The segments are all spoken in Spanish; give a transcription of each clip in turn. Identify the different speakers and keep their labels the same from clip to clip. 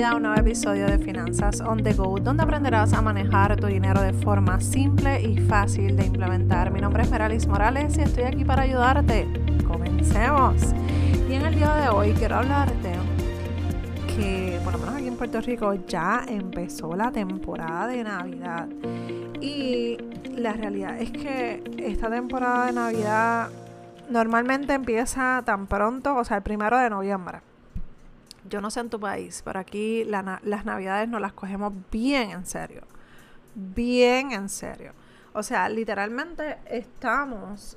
Speaker 1: bienvenida a un nuevo episodio de Finanzas on the Go, donde aprenderás a manejar tu dinero de forma simple y fácil de implementar. Mi nombre es Meralis Morales y estoy aquí para ayudarte. Comencemos. Y en el día de hoy quiero hablarte que, por lo menos aquí en Puerto Rico, ya empezó la temporada de Navidad. Y la realidad es que esta temporada de Navidad normalmente empieza tan pronto, o sea, el primero de noviembre yo no sé en tu país, pero aquí las navidades nos las cogemos bien en serio. Bien en serio. O sea, literalmente estamos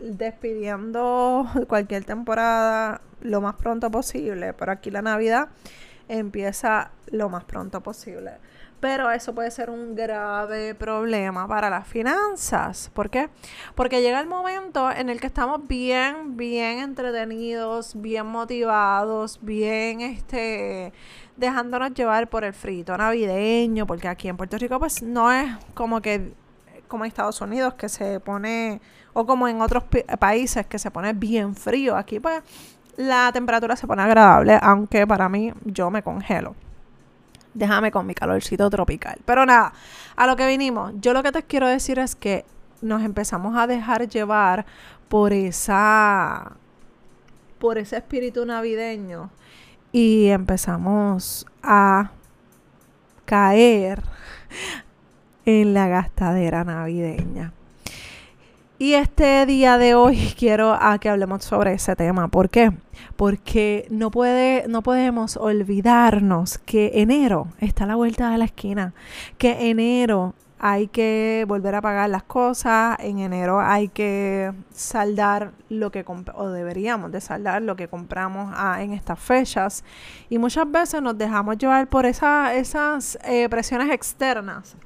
Speaker 1: despidiendo cualquier temporada lo más pronto posible, pero aquí la Navidad empieza lo más pronto posible pero eso puede ser un grave problema para las finanzas. ¿Por qué? Porque llega el momento en el que estamos bien, bien entretenidos, bien motivados, bien este dejándonos llevar por el frito navideño, porque aquí en Puerto Rico pues no es como que como en Estados Unidos que se pone o como en otros países que se pone bien frío. Aquí pues la temperatura se pone agradable, aunque para mí yo me congelo déjame con mi calorcito tropical. Pero nada, a lo que vinimos. Yo lo que te quiero decir es que nos empezamos a dejar llevar por esa por ese espíritu navideño y empezamos a caer en la gastadera navideña. Y este día de hoy quiero a que hablemos sobre ese tema. ¿Por qué? Porque no, puede, no podemos olvidarnos que enero está a la vuelta de la esquina. Que enero hay que volver a pagar las cosas. En enero hay que saldar lo que o deberíamos de saldar lo que compramos ah, en estas fechas. Y muchas veces nos dejamos llevar por esas eh, presiones externas.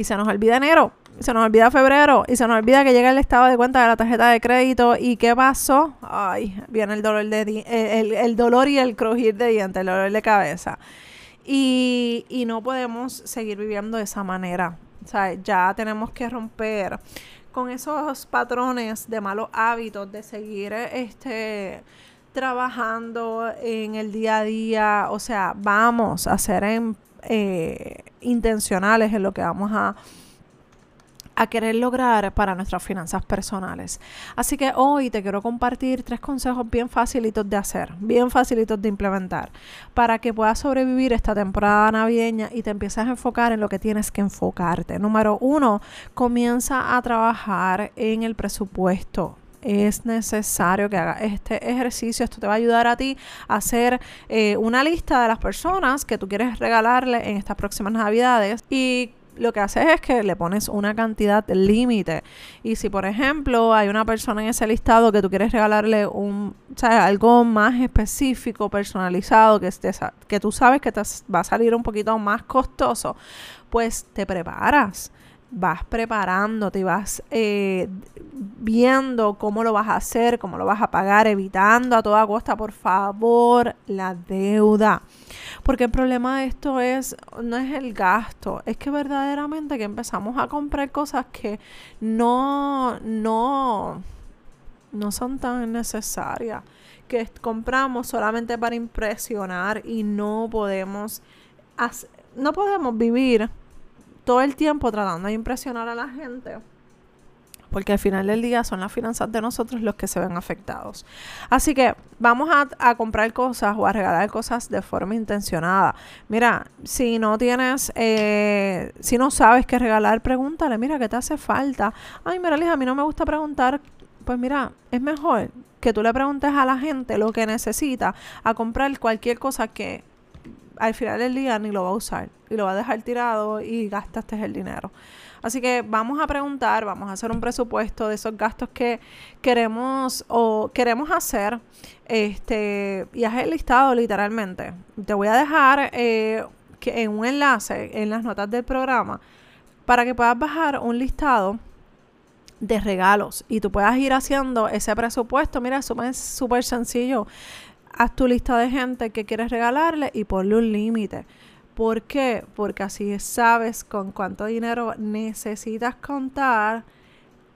Speaker 1: Y se nos olvida enero se nos olvida febrero y se nos olvida que llega el estado de cuenta de la tarjeta de crédito y qué pasó. Ay, viene el dolor de el, dolor y el crujir de dientes, el dolor de cabeza. Y, y no podemos seguir viviendo de esa manera. O sea, ya tenemos que romper con esos patrones de malos hábitos, de seguir este trabajando en el día a día. O sea, vamos a ser eh, intencionales en lo que vamos a a querer lograr para nuestras finanzas personales. Así que hoy te quiero compartir tres consejos bien facilitos de hacer, bien facilitos de implementar, para que puedas sobrevivir esta temporada navideña y te empieces a enfocar en lo que tienes que enfocarte. Número uno, comienza a trabajar en el presupuesto es necesario que hagas este ejercicio. Esto te va a ayudar a ti a hacer eh, una lista de las personas que tú quieres regalarle en estas próximas navidades y lo que haces es que le pones una cantidad límite. Y si, por ejemplo, hay una persona en ese listado que tú quieres regalarle un, algo más específico, personalizado, que, que tú sabes que te va a salir un poquito más costoso, pues te preparas vas preparándote y vas eh, viendo cómo lo vas a hacer, cómo lo vas a pagar, evitando a toda costa, por favor, la deuda. Porque el problema de esto es, no es el gasto, es que verdaderamente que empezamos a comprar cosas que no, no, no son tan necesarias, que compramos solamente para impresionar y no podemos, no podemos vivir todo el tiempo tratando de impresionar a la gente. Porque al final del día son las finanzas de nosotros los que se ven afectados. Así que vamos a, comprar cosas o a regalar cosas de forma intencionada. Mira, si no tienes, eh, si no sabes qué regalar, pregúntale, mira, ¿qué te hace falta? Ay, mira, Lija, a mí no me gusta preguntar. Pues mira, es mejor que tú le preguntes a la gente lo que necesita a comprar cualquier cosa que al final del día ni lo va a usar y lo va a dejar tirado y gastaste el dinero. Así que vamos a preguntar, vamos a hacer un presupuesto de esos gastos que queremos o queremos hacer. Este, y haz el listado literalmente. Te voy a dejar eh, que en un enlace en las notas del programa para que puedas bajar un listado de regalos y tú puedas ir haciendo ese presupuesto. Mira, es súper sencillo haz tu lista de gente que quieres regalarle y ponle un límite. ¿Por qué? Porque así sabes con cuánto dinero necesitas contar,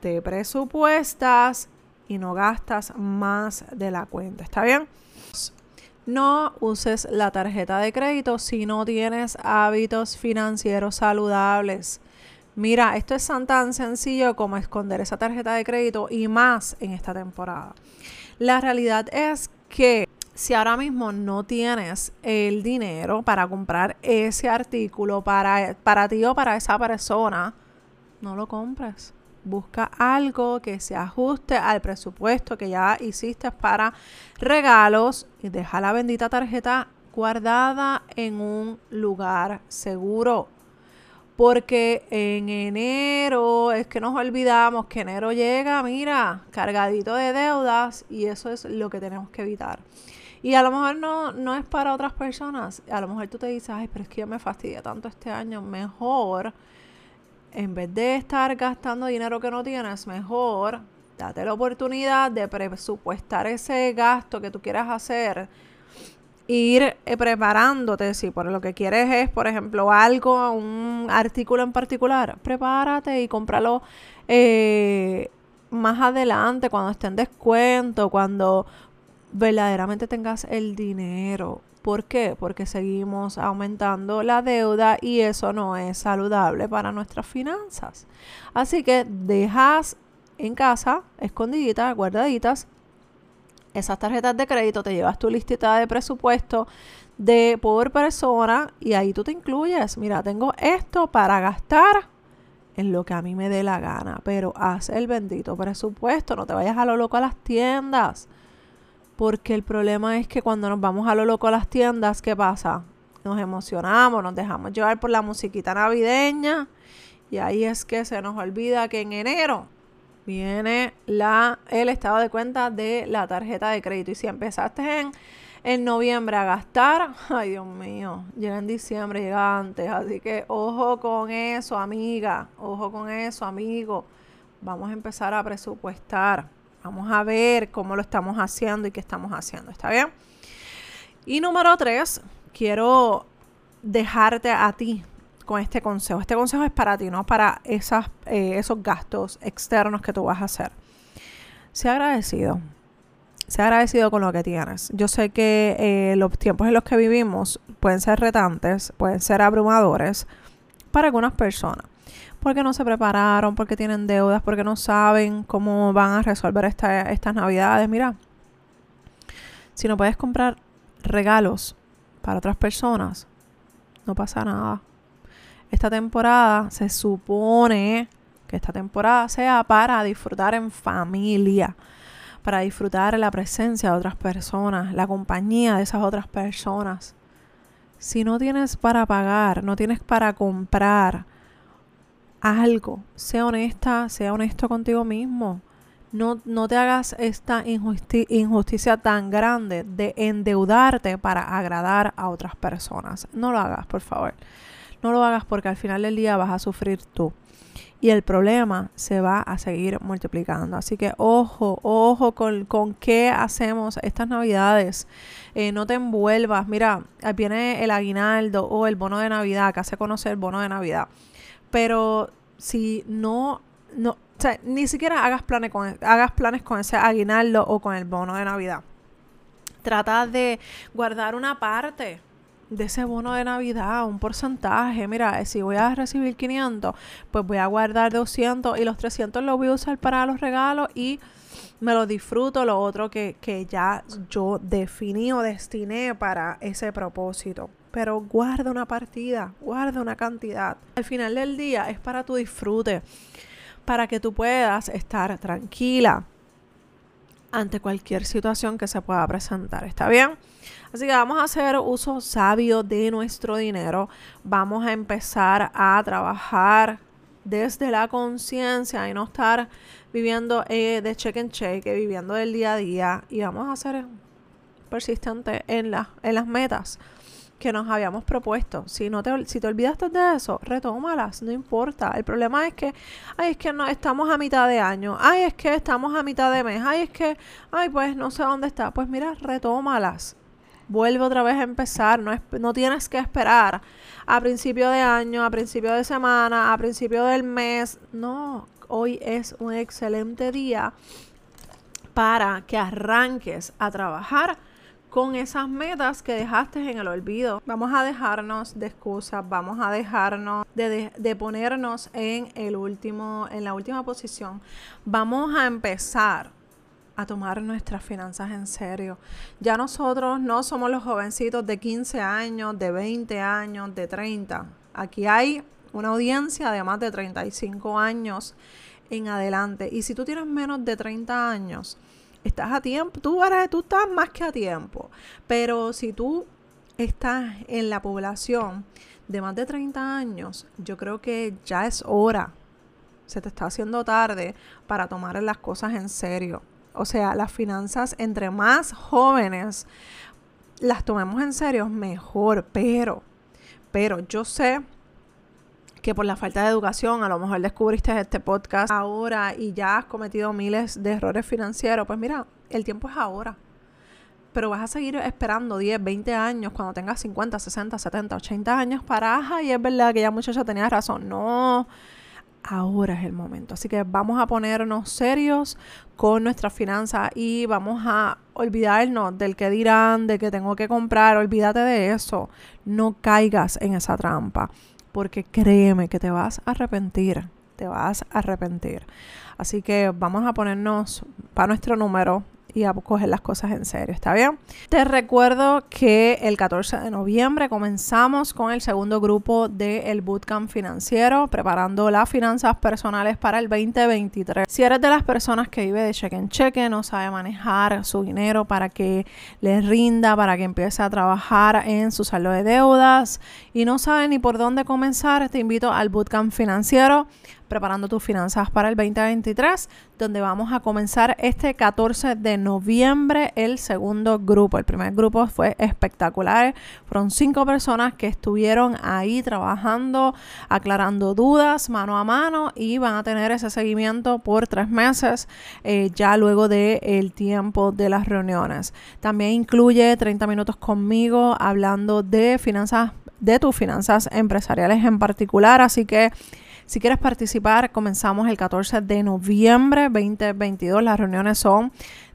Speaker 1: te presupuestas y no gastas más de la cuenta. ¿Está bien? No uses la tarjeta de crédito si no tienes hábitos financieros saludables. Mira, esto es tan sencillo como esconder esa tarjeta de crédito y más en esta temporada. La realidad es que si ahora mismo no tienes el dinero para comprar ese artículo para, para ti o para esa persona, no lo compres. Busca algo que se ajuste al presupuesto que ya hiciste para regalos y deja la bendita tarjeta guardada en un lugar seguro. Porque en enero es que nos olvidamos que enero llega, mira, cargadito de deudas y eso es lo que tenemos que evitar. Y a lo mejor no, no es para otras personas. A lo mejor tú te dices, ay, pero es que yo me fastidia tanto este año. Mejor, en vez de estar gastando dinero que no tienes, mejor date la oportunidad de presupuestar ese gasto que tú quieras hacer. Ir eh, preparándote, si por lo que quieres es, por ejemplo, algo, un artículo en particular, prepárate y cómpralo eh, más adelante, cuando esté en descuento, cuando verdaderamente tengas el dinero. ¿Por qué? Porque seguimos aumentando la deuda y eso no es saludable para nuestras finanzas. Así que dejas en casa, escondiditas, guardaditas, esas tarjetas de crédito, te llevas tu listita de presupuesto de por persona y ahí tú te incluyes. Mira, tengo esto para gastar en lo que a mí me dé la gana, pero haz el bendito presupuesto, no te vayas a lo loco a las tiendas. Porque el problema es que cuando nos vamos a lo loco a las tiendas, ¿qué pasa? Nos emocionamos, nos dejamos llevar por la musiquita navideña y ahí es que se nos olvida que en enero viene la, el estado de cuenta de la tarjeta de crédito. Y si empezaste en, en noviembre a gastar, ay Dios mío, llega en diciembre, llega antes. Así que ojo con eso, amiga, ojo con eso, amigo. Vamos a empezar a presupuestar. Vamos a ver cómo lo estamos haciendo y qué estamos haciendo. ¿Está bien? Y número tres, quiero dejarte a ti con este consejo. Este consejo es para ti, no para esas, eh, esos gastos externos que tú vas a hacer. Sea agradecido. Sea agradecido con lo que tienes. Yo sé que eh, los tiempos en los que vivimos pueden ser retantes, pueden ser abrumadores para algunas personas porque no se prepararon, porque tienen deudas, porque no saben cómo van a resolver estas navidades. Mira, si no puedes comprar regalos para otras personas, no pasa nada. Esta temporada se supone que esta temporada sea para disfrutar en familia, para disfrutar la presencia de otras personas, la compañía de esas otras personas. Si no tienes para pagar, no tienes para comprar, algo. Sea honesta, sea honesto contigo mismo. No, no te hagas esta injusticia tan grande de endeudarte para agradar a otras personas. No lo hagas, por favor. No lo hagas porque al final del día vas a sufrir tú. Y el problema se va a seguir multiplicando. Así que ojo, ojo con, con qué hacemos estas navidades. Eh, no te envuelvas. Mira, viene el aguinaldo o el bono de Navidad. Acá se conoce el bono de Navidad pero si no, no, o sea, ni siquiera hagas planes con, hagas planes con ese aguinaldo o con el bono de Navidad. Trata de guardar una parte de ese bono de Navidad, un porcentaje. Mira, si voy a recibir 500, pues voy a guardar 200 y los 300 los voy a usar para los regalos y me lo disfruto, lo otro que, que ya yo definí o destiné para ese propósito pero guarda una partida, guarda una cantidad. Al final del día es para tu disfrute, para que tú puedas estar tranquila ante cualquier situación que se pueda presentar. ¿Está bien? Así que vamos a hacer uso sabio de nuestro dinero. Vamos a empezar a trabajar desde la conciencia y no estar viviendo eh, de cheque en cheque, viviendo del día a día. Y vamos a ser persistentes en, en las metas que nos habíamos propuesto. Si no te, si te olvidaste de eso, retómalas, no importa. El problema es que, ay, es que no estamos a mitad de año, ay, es que estamos a mitad de mes, ay, es que, ay, pues no sé dónde está. Pues mira, retómalas. Vuelve otra vez a empezar, no, es, no tienes que esperar a principio de año, a principio de semana, a principio del mes. No, hoy es un excelente día para que arranques a trabajar con esas metas que dejaste en el olvido. Vamos a dejarnos de excusas, vamos a dejarnos de, de, ponernos en el último, en la última posición. Vamos a empezar a tomar nuestras finanzas en serio. Ya nosotros no somos los jovencitos de 15 años, de 20 años, de 30. Aquí hay una audiencia de más de 35 años en adelante. Y si tú tienes menos de 30 años, estás a tiempo, tú, tú estás más que a tiempo. Pero si tú estás en la población de más de 30 años, yo creo que ya es hora, se te está haciendo tarde para tomar las cosas en serio. O sea, las finanzas, entre más jóvenes las tomemos en serio, mejor. Pero, pero yo sé que por la falta de educación, a lo mejor descubriste este podcast ahora y ya has cometido miles de errores financieros, pues mira, el tiempo es ahora. Pero vas a seguir esperando 10, 20 años cuando tengas 50, 60, 70, 80 años para, ajá, y es verdad que ya muchacha tenía razón. No, ahora es el momento. Así que vamos a ponernos serios con nuestras finanzas y vamos a olvidarnos del que dirán, de que tengo que comprar. Olvídate de eso. No caigas en esa trampa porque créeme que te vas a arrepentir, te vas a arrepentir. Así que vamos a ponernos para nuestro número y a coger las cosas en serio, ¿está bien? Te recuerdo que el 14 de noviembre comenzamos con el segundo grupo del Bootcamp Financiero, preparando las finanzas personales para el 2023. Si eres de las personas que vive de cheque en cheque, no sabe manejar su dinero para que le rinda, para que empiece a trabajar en su saldo de deudas y no sabe ni por dónde comenzar, te invito al Bootcamp Financiero preparando tus finanzas para el 2023, donde vamos a comenzar este 14 de noviembre el segundo grupo. El primer grupo fue espectacular. Fueron cinco personas que estuvieron ahí trabajando, aclarando dudas mano a mano y van a tener ese seguimiento por tres meses eh, ya luego del el tiempo de las reuniones. También incluye 30 minutos conmigo hablando de finanzas de tus finanzas empresariales en particular, así que si quieres participar, comenzamos el 14 de noviembre 2022. Las reuniones son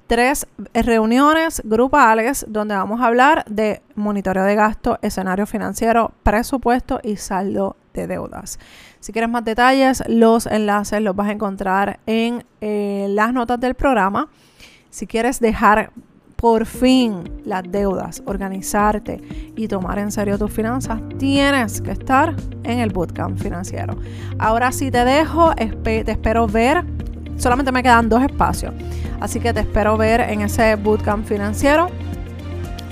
Speaker 1: tres reuniones grupales donde vamos a hablar de monitoreo de gasto, escenario financiero, presupuesto y saldo de deudas. Si quieres más detalles, los enlaces los vas a encontrar en eh, las notas del programa. Si quieres dejar por fin las deudas, organizarte y tomar en serio tus finanzas, tienes que estar en el bootcamp financiero. Ahora sí te dejo, te espero ver. Solamente me quedan dos espacios, así que te espero ver en ese bootcamp financiero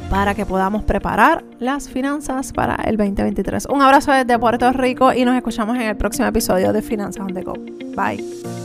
Speaker 1: para que podamos preparar las finanzas para el 2023. Un abrazo desde Puerto Rico y nos escuchamos en el próximo episodio de Finanzas on the Go. Bye.